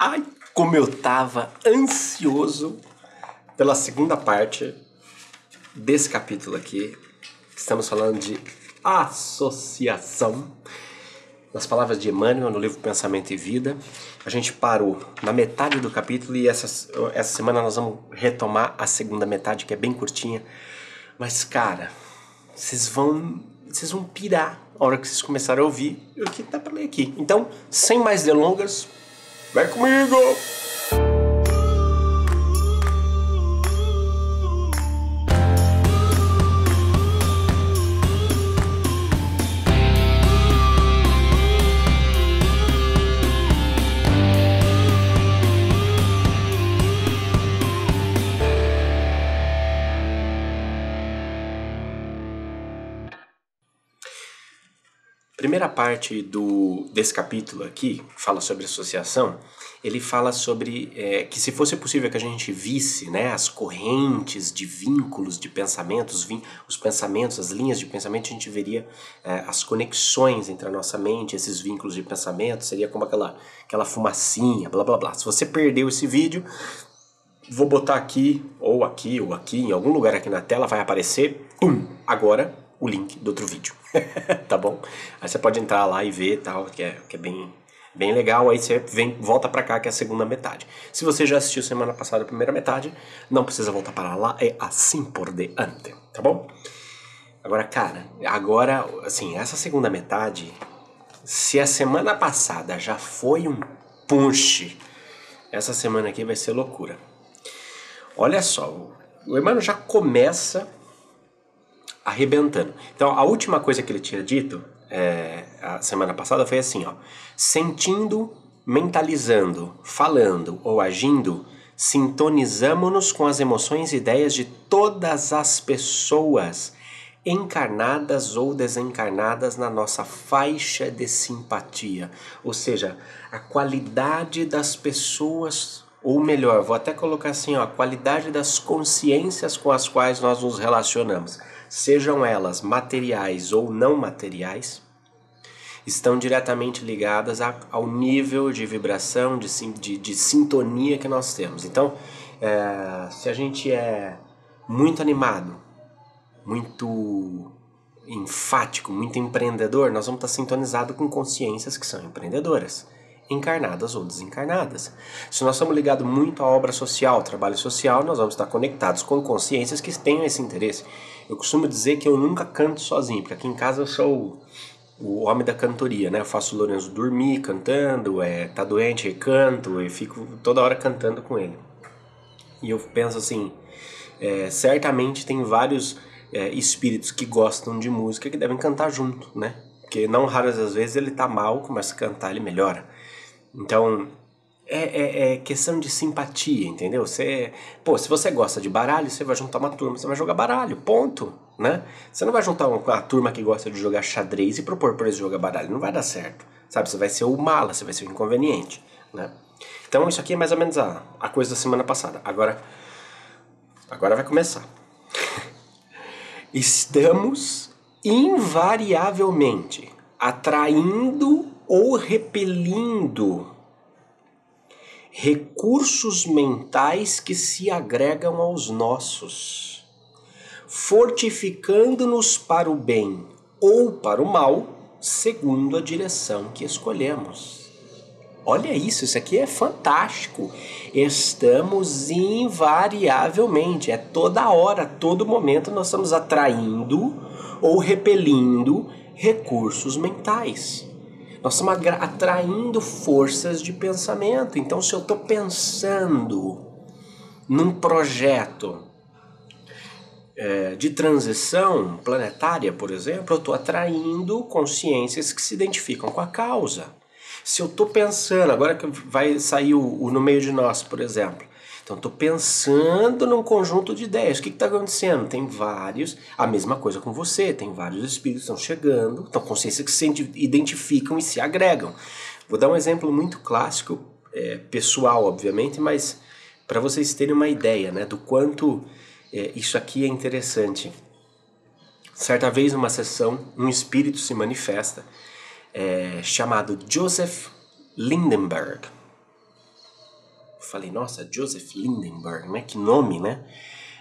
Ai, como eu tava ansioso pela segunda parte desse capítulo aqui. Estamos falando de associação. Nas palavras de Emmanuel, no livro Pensamento e Vida, a gente parou na metade do capítulo e essa, essa semana nós vamos retomar a segunda metade, que é bem curtinha. Mas, cara, vocês vão, vocês vão pirar a hora que vocês começarem a ouvir o que tá pra ler aqui. Então, sem mais delongas, vem comigo! Primeira parte do, desse capítulo aqui, que fala sobre associação, ele fala sobre é, que se fosse possível que a gente visse né, as correntes de vínculos de pensamentos, os pensamentos, as linhas de pensamento, a gente veria é, as conexões entre a nossa mente, esses vínculos de pensamento, seria como aquela, aquela fumacinha, blá blá blá. Se você perdeu esse vídeo, vou botar aqui, ou aqui, ou aqui, em algum lugar aqui na tela, vai aparecer, pum, agora o link do outro vídeo, tá bom? Aí você pode entrar lá e ver tal, que é, que é bem, bem legal. Aí você vem, volta pra cá, que é a segunda metade. Se você já assistiu semana passada a primeira metade, não precisa voltar para lá, é assim por diante, tá bom? Agora, cara, agora, assim, essa segunda metade, se a semana passada já foi um punch, essa semana aqui vai ser loucura. Olha só, o Emmanuel já começa arrebentando. Então, a última coisa que ele tinha dito é, a semana passada foi assim, ó, sentindo, mentalizando, falando ou agindo, sintonizamos-nos com as emoções e ideias de todas as pessoas encarnadas ou desencarnadas na nossa faixa de simpatia, ou seja, a qualidade das pessoas, ou melhor, vou até colocar assim, ó, a qualidade das consciências com as quais nós nos relacionamos sejam elas materiais ou não materiais, estão diretamente ligadas a, ao nível de vibração, de, de, de, sintonia que nós temos. Então, é, se a gente é muito animado, muito enfático, muito empreendedor, nós vamos estar sintonizados com consciências que são empreendedoras encarnadas ou desencarnadas. Se nós estamos ligados muito à obra social, trabalho social, nós vamos estar conectados com consciências que tenham esse interesse. Eu costumo dizer que eu nunca canto sozinho, porque aqui em casa eu sou o, homem da cantoria, né? Eu faço o Lourenço dormir cantando, é, tá doente, eu canto, e fico toda hora cantando com ele. E eu penso assim, é, certamente tem vários é, espíritos que gostam de música que devem cantar junto, né? Porque não raras as vezes ele tá mal, começa a cantar, ele melhora. Então, é, é, é, questão de simpatia, entendeu? Você, pô, se você gosta de baralho, você vai juntar uma turma, você vai jogar baralho, ponto, né? Você não vai juntar uma, uma turma que gosta de jogar xadrez e propor para eles jogar baralho, não vai dar certo, sabe? Você vai ser o mala, você vai ser o inconveniente, né? Então isso aqui é mais ou menos a, a coisa da semana passada. Agora, agora vai começar. Estamos invariavelmente atraindo ou repelindo recursos mentais que se agregam aos nossos, fortificando-nos para o bem ou para o mal, segundo a direção que escolhemos. Olha isso, isso aqui é fantástico. Estamos invariavelmente, é toda hora, todo momento nós estamos atraindo ou repelindo recursos mentais. Nós estamos atraindo forças de pensamento. Então, se eu estou pensando num projeto é, de transição planetária, por exemplo, eu estou atraindo consciências que se identificam com a causa. Se eu estou pensando, agora que vai sair o, o No Meio de Nós, por exemplo, então, estou pensando num conjunto de ideias. O que está acontecendo? Tem vários, a mesma coisa com você, tem vários espíritos estão chegando, estão consciências que se identificam e se agregam. Vou dar um exemplo muito clássico, é, pessoal, obviamente, mas para vocês terem uma ideia né, do quanto é, isso aqui é interessante. Certa vez, numa sessão, um espírito se manifesta é, chamado Joseph Lindenberg. Falei, nossa, Joseph Lindenberg, né? Que nome, né?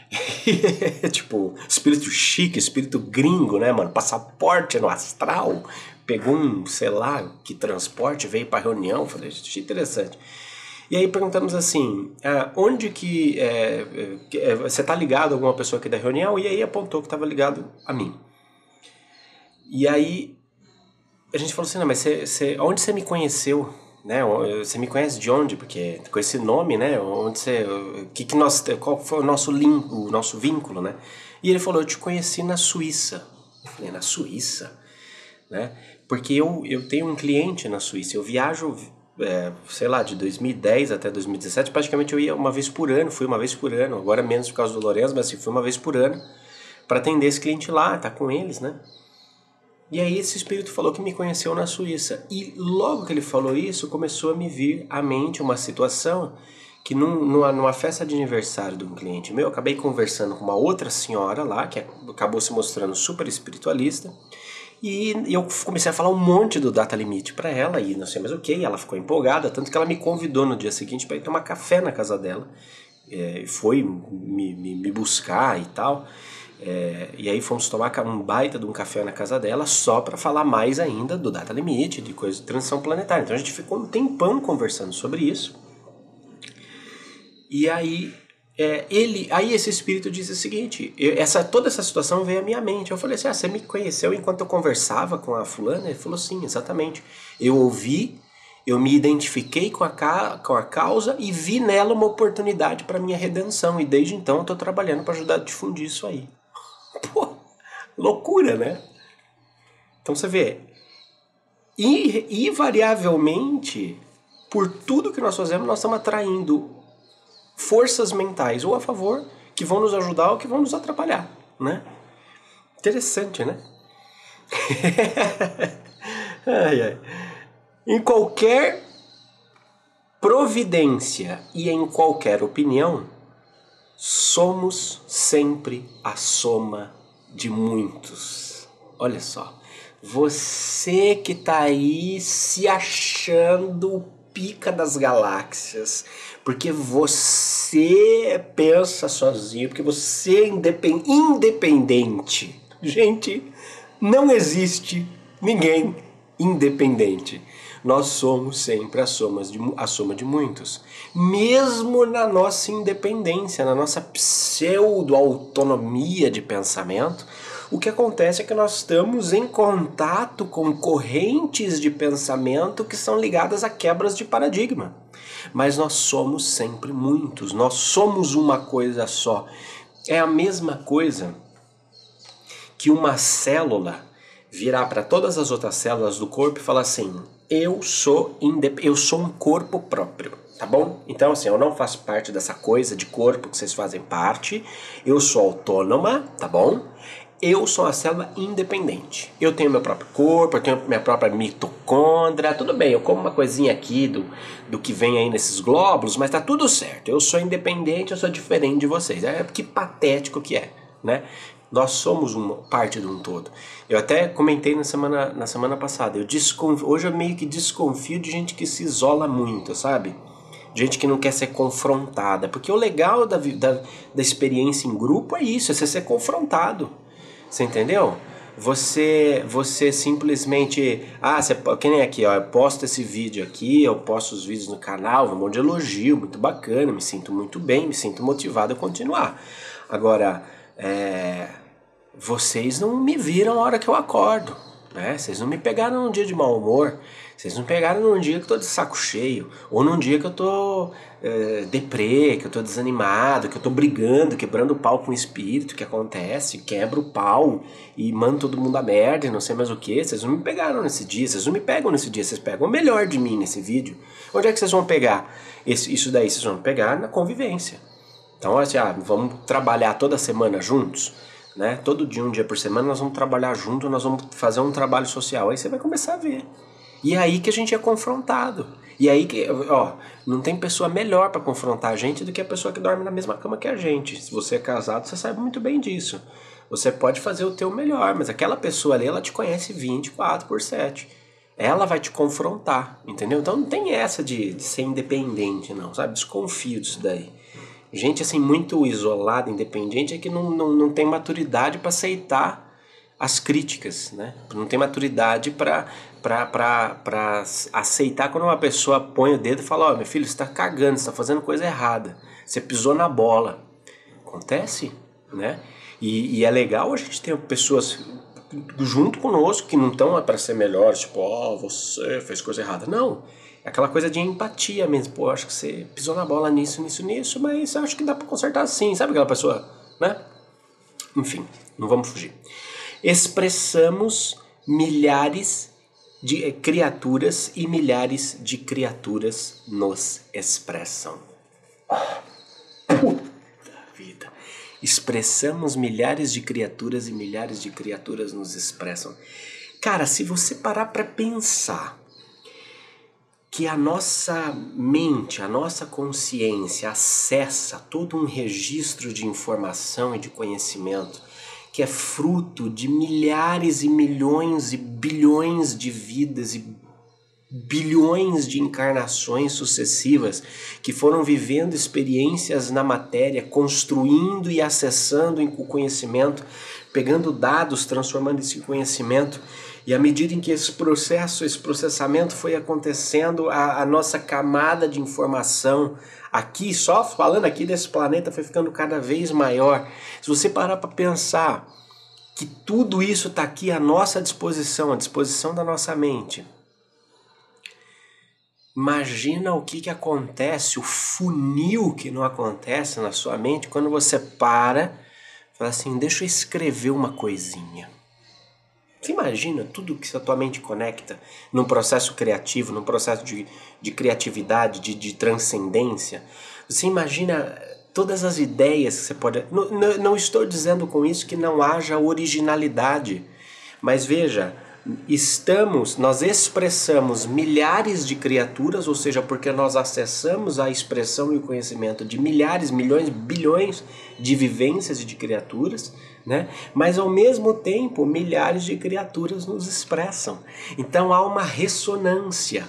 tipo, espírito chique, espírito gringo, né, mano? Passaporte no astral. Pegou um, sei lá, que transporte, veio pra reunião. Falei, achei interessante. E aí perguntamos assim, ah, onde que é, é, você tá ligado a alguma pessoa aqui da reunião? E aí apontou que estava ligado a mim. E aí a gente falou assim, não, mas você, você, onde você me conheceu? Né? Você me conhece de onde? Porque com esse nome, né? Onde você, que que nós, qual foi o nosso link, o nosso vínculo, né? E ele falou, eu te conheci na Suíça. Eu falei, na Suíça, né? Porque eu, eu tenho um cliente na Suíça. Eu viajo, é, sei lá, de 2010 até 2017, praticamente eu ia uma vez por ano, fui uma vez por ano. Agora menos por causa do Lourenço, mas assim, fui uma vez por ano para atender esse cliente lá, tá com eles, né? E aí esse espírito falou que me conheceu na Suíça. E logo que ele falou isso, começou a me vir à mente uma situação que num, numa, numa, festa de aniversário de um cliente meu, eu acabei conversando com uma outra senhora lá, que acabou se mostrando super espiritualista, e eu comecei a falar um monte do data limite para ela, e não sei mais o que, ela ficou empolgada, tanto que ela me convidou no dia seguinte para ir tomar café na casa dela, é, foi me, me, me buscar e tal. É, e aí fomos tomar um baita de um café na casa dela só para falar mais ainda do data limite, de coisa de transição planetária. Então a gente ficou um tempão conversando sobre isso. E aí é, ele, aí esse espírito disse o seguinte, eu, essa toda essa situação veio à minha mente. Eu falei assim: "Ah, você me conheceu enquanto eu conversava com a fulana?" Ele falou: "Sim, exatamente. Eu ouvi, eu me identifiquei com a, com a causa e vi nela uma oportunidade para minha redenção. E desde então estou trabalhando para ajudar a difundir isso aí. Loucura, né? Então você vê, invariavelmente, por tudo que nós fazemos, nós estamos atraindo forças mentais ou a favor que vão nos ajudar ou que vão nos atrapalhar, né? Interessante, né? ai, ai. Em qualquer providência e em qualquer opinião, somos sempre a soma de muitos. Olha só, você que tá aí se achando pica das galáxias, porque você pensa sozinho, porque você é independente. Gente, não existe ninguém independente nós somos sempre a soma de, a soma de muitos. Mesmo na nossa independência, na nossa pseudo-autonomia de pensamento, o que acontece é que nós estamos em contato com correntes de pensamento que são ligadas a quebras de paradigma. Mas nós somos sempre muitos, nós somos uma coisa só. É a mesma coisa que uma célula virar para todas as outras células do corpo e falar assim: eu sou eu sou um corpo próprio, tá bom? Então assim, eu não faço parte dessa coisa de corpo que vocês fazem parte. Eu sou autônoma, tá bom? Eu sou uma célula independente. Eu tenho meu próprio corpo, eu tenho minha própria mitocôndria, tudo bem, eu como uma coisinha aqui do, do que vem aí nesses glóbulos, mas tá tudo certo. Eu sou independente, eu sou diferente de vocês. É que patético que é, né? Nós somos uma parte de um todo. Eu até comentei na semana, na semana passada. Eu desconfio, hoje eu meio que desconfio de gente que se isola muito, sabe? Gente que não quer ser confrontada. Porque o legal da, da, da experiência em grupo é isso, é você ser confrontado. Você entendeu? Você, você simplesmente. Ah, você, que nem aqui, ó. Eu posto esse vídeo aqui, eu posto os vídeos no canal, um monte de elogio, muito bacana, me sinto muito bem, me sinto motivado a continuar. Agora é, vocês não me viram na hora que eu acordo, né? Vocês não me pegaram num dia de mau humor, vocês não pegaram num dia que eu tô de saco cheio, ou num dia que eu tô é, deprê, que eu tô desanimado, que eu tô brigando, quebrando o pau com o espírito, que acontece, quebra o pau e manda todo mundo a merda e não sei mais o que. Vocês não me pegaram nesse dia, vocês não me pegam nesse dia, vocês pegam o melhor de mim nesse vídeo. Onde é que vocês vão pegar isso daí? Vocês vão pegar na convivência. Então, assim, ah, vamos trabalhar toda semana juntos, né? Todo dia, um dia por semana, nós vamos trabalhar junto, nós vamos fazer um trabalho social. Aí você vai começar a ver. E é aí que a gente é confrontado. E é aí que, ó, não tem pessoa melhor para confrontar a gente do que a pessoa que dorme na mesma cama que a gente. Se você é casado, você sabe muito bem disso. Você pode fazer o teu melhor, mas aquela pessoa ali, ela te conhece 24 por 7. ela vai te confrontar, entendeu? Então não tem essa de, de ser independente, não, sabe? Desconfio disso daí. Gente assim muito isolada, independente, é que não, não, não tem maturidade para aceitar as críticas, né? Não tem maturidade para aceitar quando uma pessoa põe o dedo e fala: Ó, oh, meu filho, você está cagando, você está fazendo coisa errada, você pisou na bola. Acontece, né? E, e é legal a gente ter pessoas junto conosco que não estão para ser melhores, tipo, ó, oh, você fez coisa errada. Não. Aquela coisa de empatia mesmo. Pô, acho que você pisou na bola nisso, nisso, nisso, mas acho que dá para consertar sim. Sabe aquela pessoa, né? Enfim, não vamos fugir. Expressamos milhares de eh, criaturas e milhares de criaturas nos expressam. Puta vida expressamos milhares de criaturas e milhares de criaturas nos expressam. Cara, se você parar para pensar que a nossa mente, a nossa consciência acessa todo um registro de informação e de conhecimento que é fruto de milhares e milhões e bilhões de vidas e bilhões de encarnações sucessivas que foram vivendo experiências na matéria, construindo e acessando o conhecimento, pegando dados, transformando esse conhecimento. E à medida em que esse processo, esse processamento foi acontecendo, a, a nossa camada de informação aqui, só falando aqui desse planeta, foi ficando cada vez maior. Se você parar para pensar que tudo isso está aqui à nossa disposição, à disposição da nossa mente, Imagina o que, que acontece, o funil que não acontece na sua mente quando você para e fala assim: deixa eu escrever uma coisinha. Você imagina tudo que a tua mente conecta num processo criativo, num processo de, de criatividade, de, de transcendência? Você imagina todas as ideias que você pode. Não, não, não estou dizendo com isso que não haja originalidade, mas veja estamos, nós expressamos milhares de criaturas, ou seja, porque nós acessamos a expressão e o conhecimento de milhares, milhões, bilhões de vivências e de criaturas, né? Mas ao mesmo tempo, milhares de criaturas nos expressam. Então há uma ressonância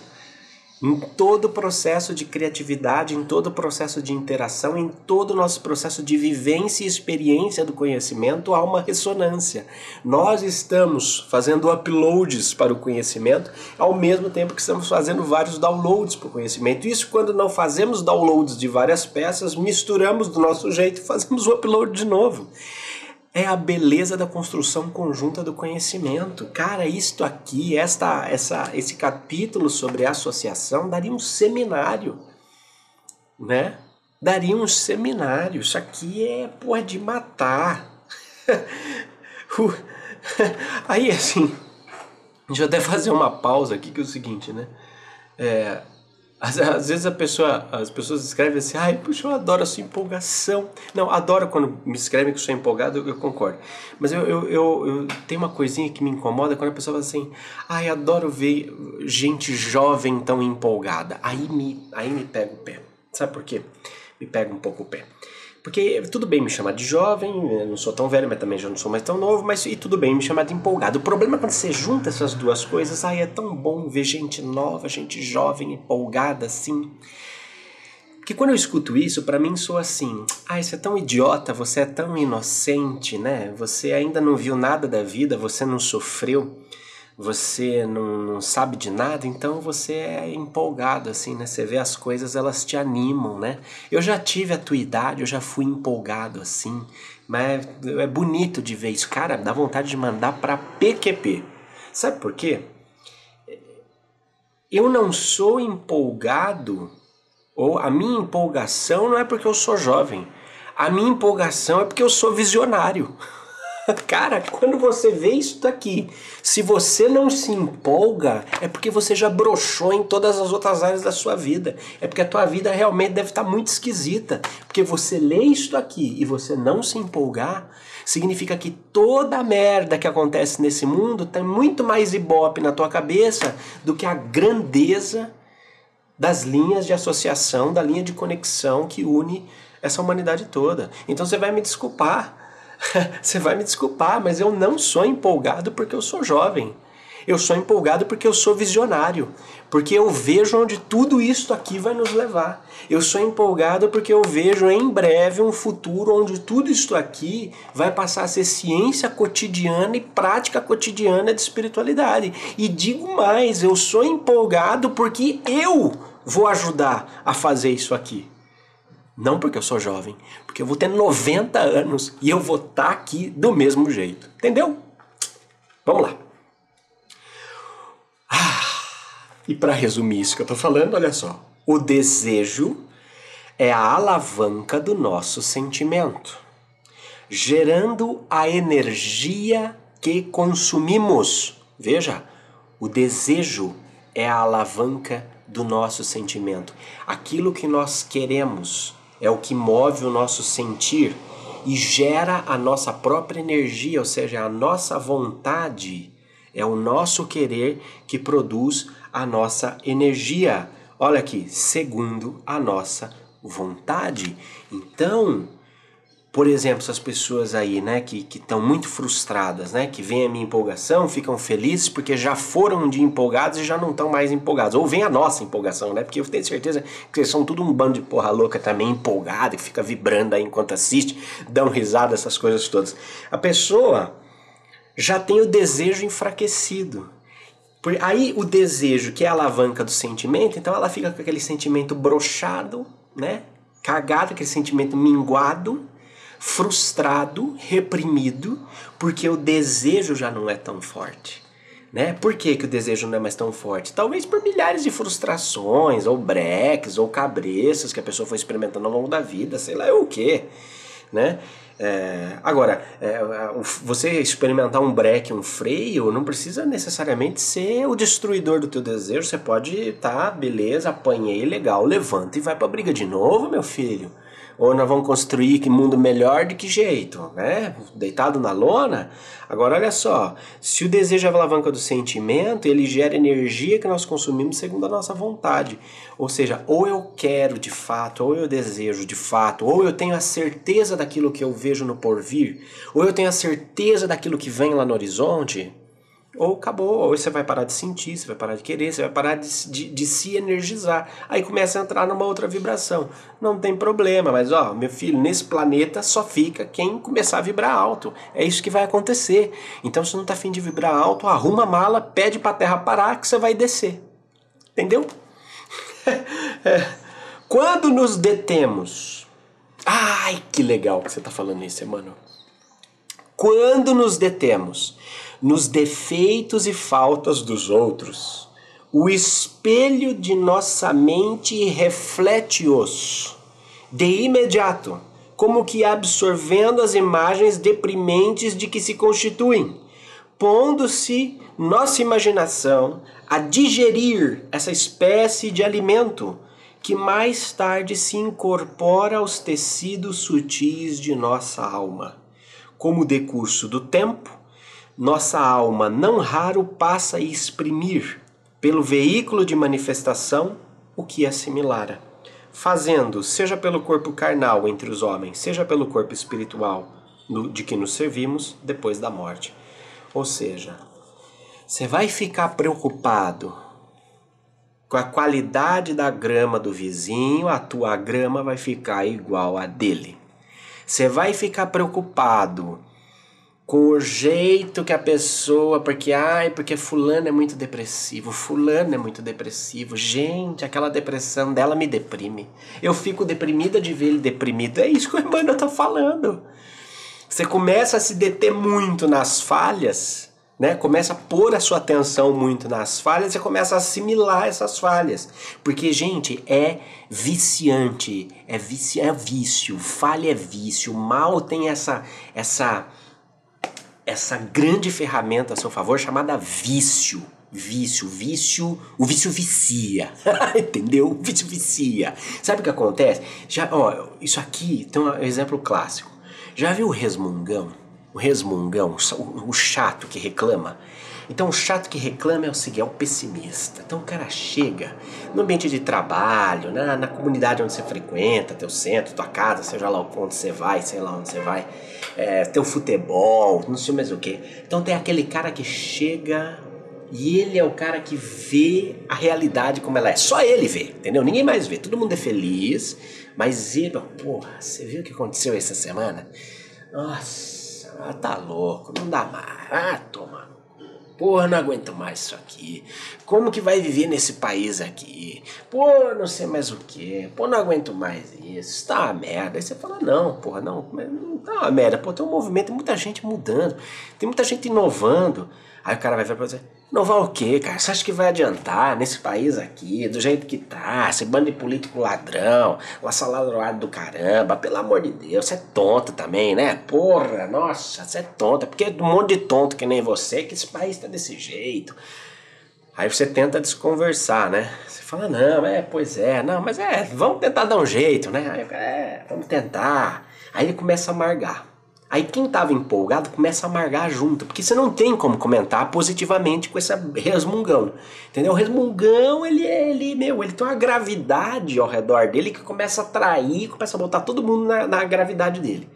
em todo o processo de criatividade, em todo o processo de interação, em todo o nosso processo de vivência e experiência do conhecimento, há uma ressonância. Nós estamos fazendo uploads para o conhecimento, ao mesmo tempo que estamos fazendo vários downloads para o conhecimento. Isso quando não fazemos downloads de várias peças, misturamos do nosso jeito e fazemos o upload de novo é a beleza da construção conjunta do conhecimento. Cara, isto aqui, esta, essa, esse capítulo sobre associação daria um seminário, né? Daria um seminário. Isso aqui é porra de matar. Aí assim, deixa eu até fazer uma pausa aqui que é o seguinte, né? É, às, às, vezes a pessoa, as pessoas escrevem assim, ai, puxa, eu adoro a sua empolgação. Não, adoro quando me escrevem que sou empolgado, eu, eu concordo. Mas eu, eu, eu, eu, tenho uma coisinha que me incomoda quando a pessoa fala assim, ai, adoro ver gente jovem tão empolgada. Aí me, aí me pega o pé. Sabe por quê? Me pega um pouco o pé. Porque tudo bem me chamar de jovem, não sou tão velho, mas também já não sou mais tão novo, mas e tudo bem me chamar de empolgado. O problema é quando você junta essas duas coisas, aí é tão bom ver gente nova, gente jovem, empolgada assim. Porque quando eu escuto isso, para mim sou assim: ai, você é tão idiota, você é tão inocente, né? Você ainda não viu nada da vida, você não sofreu você não, não, sabe de nada, então você é empolgado, assim, né? Você vê as coisas, elas te animam, né? Eu já tive a tua idade, eu já fui empolgado, assim, mas é bonito de ver isso. Cara, dá vontade de mandar para PQP. Sabe por quê? Eu não sou empolgado, ou a minha empolgação não é porque eu sou jovem. A minha empolgação é porque eu sou visionário. Cara, quando você vê isso daqui, se você não se empolga, é porque você já broxou em todas as outras áreas da sua vida. É porque a tua vida realmente deve estar muito esquisita. Porque você lê isso aqui e você não se empolgar, significa que toda a merda que acontece nesse mundo tem muito mais ibope na tua cabeça do que a grandeza das linhas de associação, da linha de conexão que une essa humanidade toda. Então você vai me desculpar você vai me desculpar, mas eu não sou empolgado porque eu sou jovem. Eu sou empolgado porque eu sou visionário, porque eu vejo onde tudo isso aqui vai nos levar. Eu sou empolgado porque eu vejo em breve um futuro onde tudo isso aqui vai passar a ser ciência cotidiana e prática cotidiana de espiritualidade. E digo mais, eu sou empolgado porque eu vou ajudar a fazer isso aqui. Não porque eu sou jovem, porque eu vou ter 90 anos e eu vou estar tá aqui do mesmo jeito. Entendeu? Vamos lá. Ah, e para resumir isso que eu estou falando, olha só. O desejo é a alavanca do nosso sentimento, gerando a energia que consumimos. Veja, o desejo é a alavanca do nosso sentimento. Aquilo que nós queremos é o que move o nosso sentir e gera a nossa própria energia, ou seja, a nossa vontade. É o nosso querer que produz a nossa energia. Olha aqui, segundo a nossa vontade. Então, por exemplo, essas pessoas aí, né, que estão muito frustradas, né, que vem a minha empolgação, ficam felizes porque já foram um dia empolgados e já não estão mais empolgados. Ou vem a nossa empolgação, né, porque eu tenho certeza que eles são tudo um bando de porra louca também, empolgado, que fica vibrando aí enquanto assiste, dão risada, essas coisas todas. A pessoa já tem o desejo enfraquecido. Aí o desejo, que é a alavanca do sentimento, então ela fica com aquele sentimento brochado, né, cagado, aquele sentimento minguado, frustrado, reprimido, porque o desejo já não é tão forte. Né? Por que, que o desejo não é mais tão forte? Talvez por milhares de frustrações, ou breques, ou cabreças que a pessoa foi experimentando ao longo da vida, sei lá o que. Né? É, agora, é, você experimentar um breque, um freio, não precisa necessariamente ser o destruidor do teu desejo. Você pode, tá, beleza, apanhei, legal, levanta e vai pra briga de novo, meu filho. Ou nós vamos construir que mundo melhor de que jeito, né? Deitado na lona? Agora olha só, se o desejo é a alavanca do sentimento, ele gera energia que nós consumimos segundo a nossa vontade. Ou seja, ou eu quero de fato, ou eu desejo de fato, ou eu tenho a certeza daquilo que eu vejo no porvir, ou eu tenho a certeza daquilo que vem lá no horizonte, ou acabou, ou você vai parar de sentir, você vai parar de querer, você vai parar de, de, de, se energizar. Aí começa a entrar numa outra vibração. Não tem problema, mas ó, meu filho, nesse planeta só fica quem começar a vibrar alto. É isso que vai acontecer. Então, se não tá afim de vibrar alto, arruma a mala, pede pra terra parar que você vai descer. Entendeu? é. Quando nos detemos. Ai, que legal que você tá falando isso, mano. Quando nos detemos nos defeitos e faltas dos outros. O espelho de nossa mente reflete-os de imediato, como que absorvendo as imagens deprimentes de que se constituem, pondo-se nossa imaginação a digerir essa espécie de alimento que mais tarde se incorpora aos tecidos sutis de nossa alma. Como decurso do tempo, nossa alma não raro passa a exprimir, pelo veículo de manifestação, o que assimilara, fazendo, seja pelo corpo carnal entre os homens, seja pelo corpo espiritual de que nos servimos depois da morte. Ou seja, você vai ficar preocupado com a qualidade da grama do vizinho, a tua grama vai ficar igual a dele. Você vai ficar preocupado com o jeito que a pessoa, porque ai, porque fulano é muito depressivo, fulano é muito depressivo. Gente, aquela depressão dela me deprime. Eu fico deprimida de ver ele deprimido. É isso que o Emmanuel tá falando. Você começa a se deter muito nas falhas, né? Começa a pôr a sua atenção muito nas falhas e começa a assimilar essas falhas. Porque, gente, é viciante, é vício, é vício, falha é vício, mal tem essa essa essa grande ferramenta a seu favor chamada vício. Vício, vício, o vício vicia, entendeu? O vício vicia. Sabe o que acontece? Já, ó, isso aqui tem um exemplo clássico. Já viu o resmungão? O resmungão, o, o chato que reclama? Então, o chato que reclama é o seguinte, é o pessimista. Então, o cara chega no ambiente de trabalho, na, na comunidade onde você frequenta, teu centro, tua casa, seja lá onde você vai, sei lá onde você vai, é, teu futebol, não sei mais o que. Então, tem aquele cara que chega E ele é o cara que vê a realidade como ela é. Só ele vê, entendeu? Ninguém mais vê. Todo mundo é feliz, mas ele, porra, você viu o que aconteceu essa semana? Nossa, tá louco, não dá mais. Ah, toma Porra, não aguento mais isso aqui. Como que vai viver nesse país aqui? Pô, não sei mais o que. Pô, não aguento mais isso. Tá uma merda. Aí você fala, não, porra, não, não tá uma merda. Pô, tem um movimento, tem muita gente mudando, tem muita gente inovando. Aí o cara vai ver pra você, inovar o quê, cara? Você acha que vai adiantar nesse país aqui, do jeito que tá? Esse bando de político ladrão, lassaladroado do caramba, pelo amor de Deus, você é tonto também, né? Porra, nossa, você é tonta, porque é um monte de tonto que nem você que esse país tá desse jeito. Aí você tenta desconversar, né? Você fala, não, é, pois é, não, mas é, vamos tentar dar um jeito, né? Aí, é, vamos tentar. Aí ele começa a amargar. Aí quem estava empolgado começa a amargar junto, porque você não tem como comentar positivamente com esse resmungão. Entendeu? O resmungão, ele ele, meu, ele tem uma gravidade ao redor dele que começa a atrair, começa a botar todo mundo na, na gravidade dele.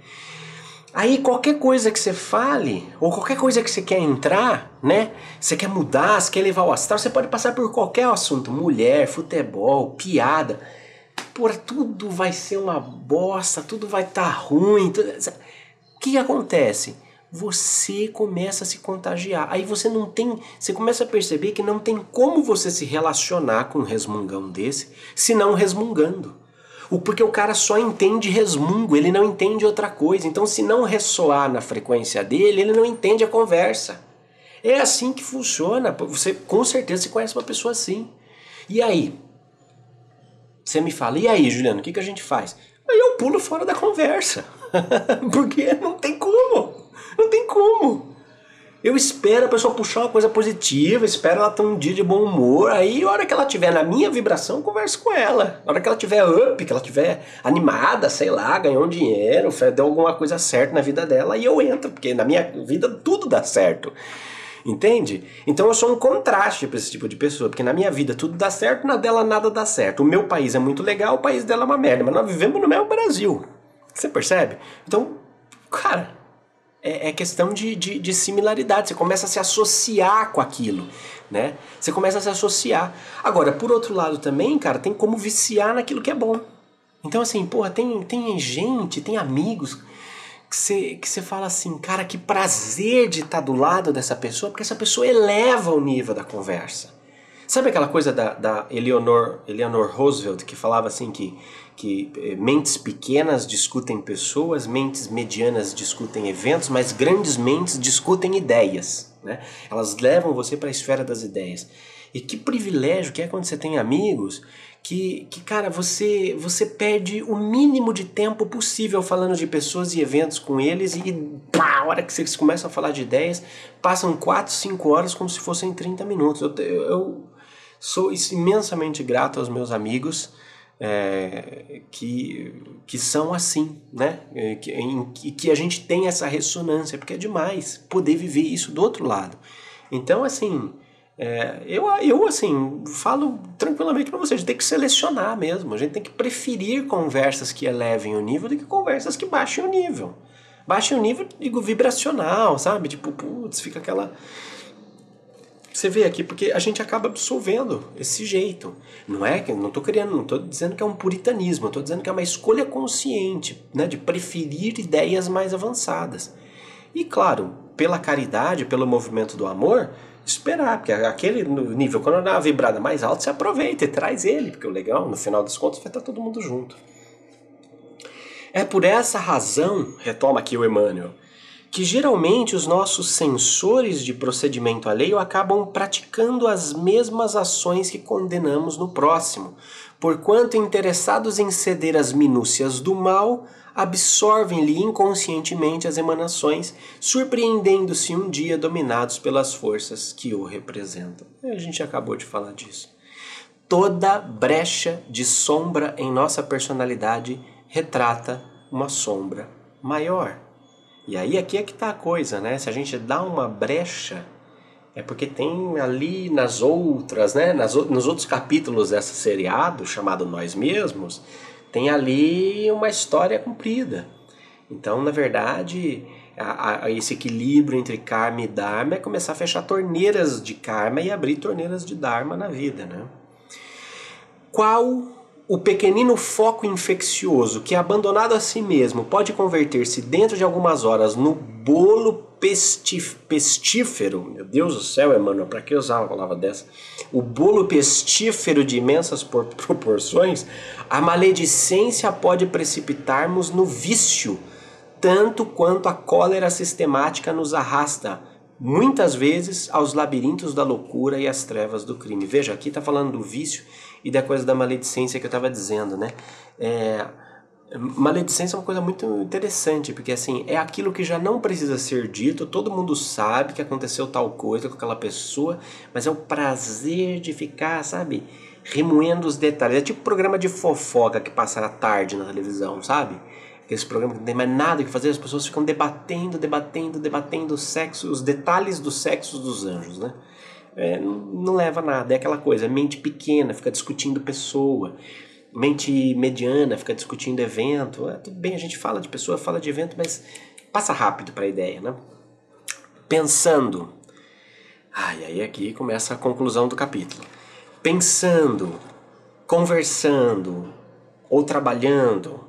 Aí qualquer coisa que você fale, ou qualquer coisa que você quer entrar, né? Você quer mudar, você quer levar o astral, você pode passar por qualquer assunto, mulher, futebol, piada. Por tudo vai ser uma bosta, tudo vai estar tá ruim. Tudo que acontece? Você começa a se contagiar. Aí você não tem. Você começa a perceber que não tem como você se relacionar com um resmungão desse, se não resmungando. Porque o cara só entende resmungo, ele não entende outra coisa. Então, se não ressoar na frequência dele, ele não entende a conversa. É assim que funciona. Você com certeza se conhece uma pessoa assim. E aí? Você me fala, e aí, Juliano, o que, que a gente faz? Aí eu pulo fora da conversa. Porque não tem como. Não tem como. Eu espero a pessoa puxar uma coisa positiva, espero ela ter um dia de bom humor. Aí, a hora que ela tiver na minha vibração, eu converso com ela. Na hora que ela tiver up, que ela tiver animada, sei lá, ganhou um dinheiro, deu alguma coisa certa na vida dela, aí eu entro, porque na minha vida tudo dá certo. Entende? Então eu sou um contraste para esse tipo de pessoa, porque na minha vida tudo dá certo, na dela nada dá certo. O meu país é muito legal, o país dela é uma merda, mas nós vivemos no mesmo Brasil. Você percebe? Então, cara, é, é questão de, de, de, similaridade. Você começa a se associar com aquilo, né? Você começa a se associar. Agora, por outro lado também, cara, tem como viciar naquilo que é bom. Então, assim, porra, tem, tem gente, tem amigos que você, que fala assim, cara, que prazer de estar do lado dessa pessoa, porque essa pessoa eleva o nível da conversa. Sabe aquela coisa da, da Eleanor, Eleanor Roosevelt que falava assim que que eh, mentes pequenas discutem pessoas, mentes medianas discutem eventos, mas grandes mentes discutem ideias. Né? Elas levam você para a esfera das ideias. E que privilégio que é quando você tem amigos que, que cara, você, você perde o mínimo de tempo possível falando de pessoas e eventos com eles e pá, a hora que vocês começam a falar de ideias, passam 4, 5 horas como se fossem 30 minutos. Eu, eu, eu sou imensamente grato aos meus amigos é, que, que são assim, né? É, que, em, que a gente tem essa ressonância, porque é demais poder viver isso do outro lado. Então, assim, é, eu, eu, assim, falo tranquilamente para vocês, a gente tem que selecionar mesmo, a gente tem que preferir conversas que elevem o nível do que conversas que baixem o nível. Baixem o nível, digo, vibracional, sabe? Tipo, putz, fica aquela você vê aqui, porque a gente acaba absorvendo esse jeito. Não é que não estou querendo, não estou dizendo que é um puritanismo, estou dizendo que é uma escolha consciente, né, de preferir ideias mais avançadas. E claro, pela caridade, pelo movimento do amor, esperar, porque aquele nível, quando dá uma vibrada mais alta, você aproveita e traz ele, porque o legal, no final das contas, vai estar todo mundo junto. É por essa razão, retoma aqui o Emmanuel, que geralmente os nossos sensores de procedimento alheio acabam praticando as mesmas ações que condenamos no próximo, porquanto interessados em ceder às minúcias do mal, absorvem-lhe inconscientemente as emanações, surpreendendo-se um dia dominados pelas forças que o representam. A gente acabou de falar disso. Toda brecha de sombra em nossa personalidade retrata uma sombra maior. E aí aqui é que está a coisa, né? Se a gente dá uma brecha, é porque tem ali nas outras, né? Nas, nos outros capítulos dessa seriado, chamado Nós Mesmos, tem ali uma história cumprida. Então, na verdade, a, a, esse equilíbrio entre karma e dharma é começar a fechar torneiras de karma e abrir torneiras de dharma na vida, né? Qual o pequenino foco infeccioso que, abandonado a si mesmo, pode converter-se dentro de algumas horas no bolo pestif pestífero? Meu Deus do céu, Emmanuel, para que usar uma palavra dessa? O bolo pestífero de imensas proporções, a maledicência pode precipitar-nos no vício tanto quanto a cólera sistemática nos arrasta, muitas vezes, aos labirintos da loucura e às trevas do crime. Veja, aqui está falando do vício e da coisa da maledicência que eu estava dizendo, né? É, maledicência é uma coisa muito interessante, porque assim, é aquilo que já não precisa ser dito, todo mundo sabe que aconteceu tal coisa com aquela pessoa, mas é o prazer de ficar, sabe, remoendo os detalhes. É tipo programa de fofoca que passa à tarde na televisão, sabe? esse programa não tem mais nada que fazer, as pessoas ficam debatendo, debatendo, debatendo o sexo, os detalhes dos sexos dos anjos, né? É, não, leva a nada, é aquela coisa, mente pequena, fica discutindo pessoa, mente mediana, fica discutindo evento, é, tudo bem, a gente fala de pessoa, fala de evento, mas passa rápido para a ideia, né? Pensando, ai, aí aqui começa a conclusão do capítulo. Pensando, conversando ou trabalhando,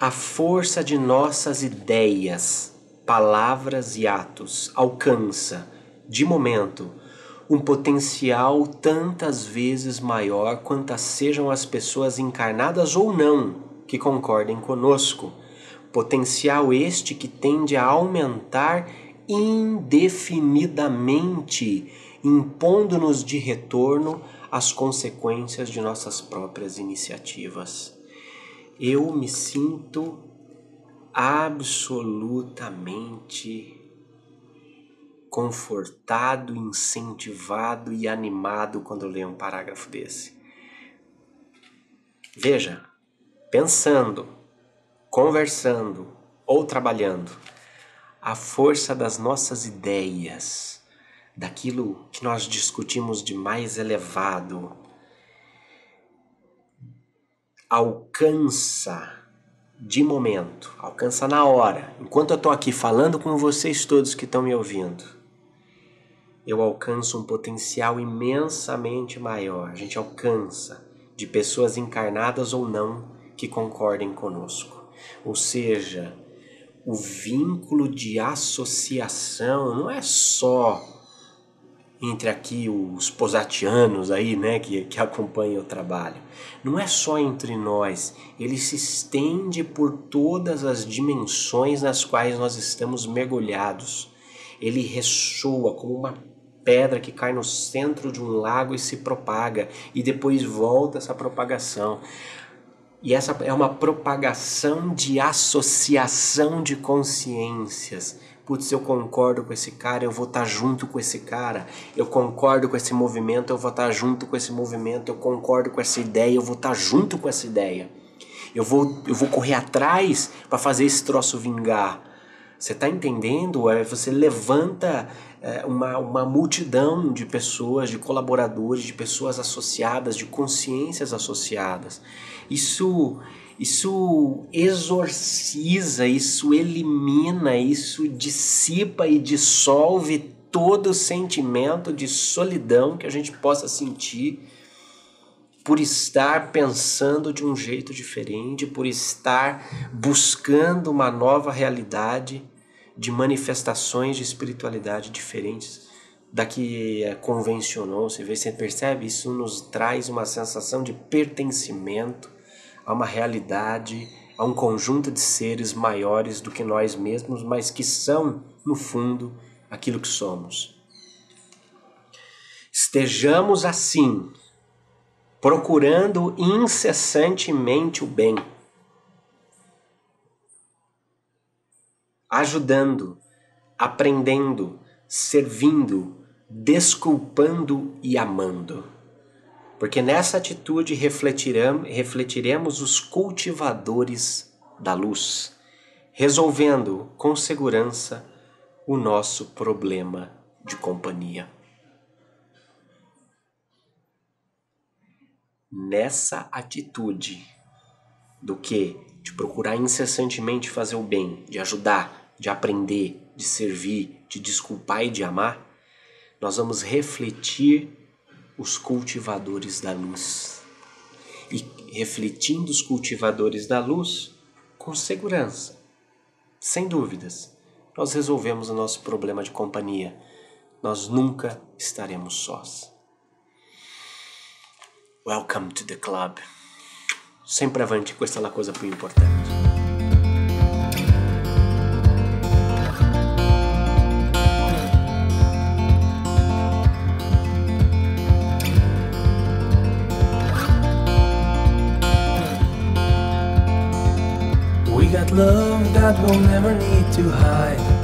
a força de nossas ideias, palavras e atos alcança, de momento, um potencial tantas vezes maior quantas sejam as pessoas encarnadas ou não que concordem conosco. Potencial este que tende a aumentar indefinidamente, impondo-nos de retorno as consequências de nossas próprias iniciativas eu me sinto absolutamente confortado, incentivado e animado quando leio um parágrafo desse. Veja, pensando, conversando ou trabalhando, a força das nossas ideias, daquilo que nós discutimos de mais elevado, alcança de momento, alcança na hora. Enquanto eu estou aqui falando com vocês todos que estão me ouvindo, eu alcanço um potencial imensamente maior. A gente alcança de pessoas encarnadas ou não que concordem conosco. Ou seja, o vínculo de associação não é só entre aqui os posatianos aí, né, que, que acompanham o trabalho. Não é só entre nós, ele se estende por todas as dimensões nas quais nós estamos mergulhados. Ele ressoa como uma pedra que cai no centro de um lago e se propaga, e depois volta essa propagação. E essa é uma propagação de associação de consciências putz, eu concordo com esse cara, eu vou estar tá junto com esse cara, eu concordo com esse movimento, eu vou estar tá junto com esse movimento, eu concordo com essa ideia, eu vou estar tá junto com essa ideia. Eu vou, eu vou correr atrás para fazer esse troço vingar. Você está entendendo? É, você levanta é, uma, uma multidão de pessoas, de colaboradores, de pessoas associadas, de consciências associadas. Isso isso exorciza, isso elimina, isso dissipa e dissolve todo sentimento de solidão que a gente possa sentir por estar pensando de um jeito diferente, por estar buscando uma nova realidade de manifestações de espiritualidade diferentes da que é convencionou. Você vê, você percebe? Isso nos traz uma sensação de pertencimento a uma realidade, a um conjunto de seres maiores do que nós mesmos, mas que são, no fundo, aquilo que somos. Estejamos assim, procurando incessantemente o bem, ajudando, aprendendo, servindo, desculpando e amando porque nessa atitude refletiremos os cultivadores da luz, resolvendo com segurança o nosso problema de companhia. Nessa atitude do que de procurar incessantemente fazer o bem, de ajudar, de aprender, de servir, de desculpar e de amar, nós vamos refletir os cultivadores da luz. E refletindo os cultivadores da luz, com segurança, sem dúvidas, nós resolvemos o nosso problema de companhia. Nós nunca estaremos sós. Welcome to the club. Sempre avante, questa é a coisa più importante. Love that we'll never need to hide.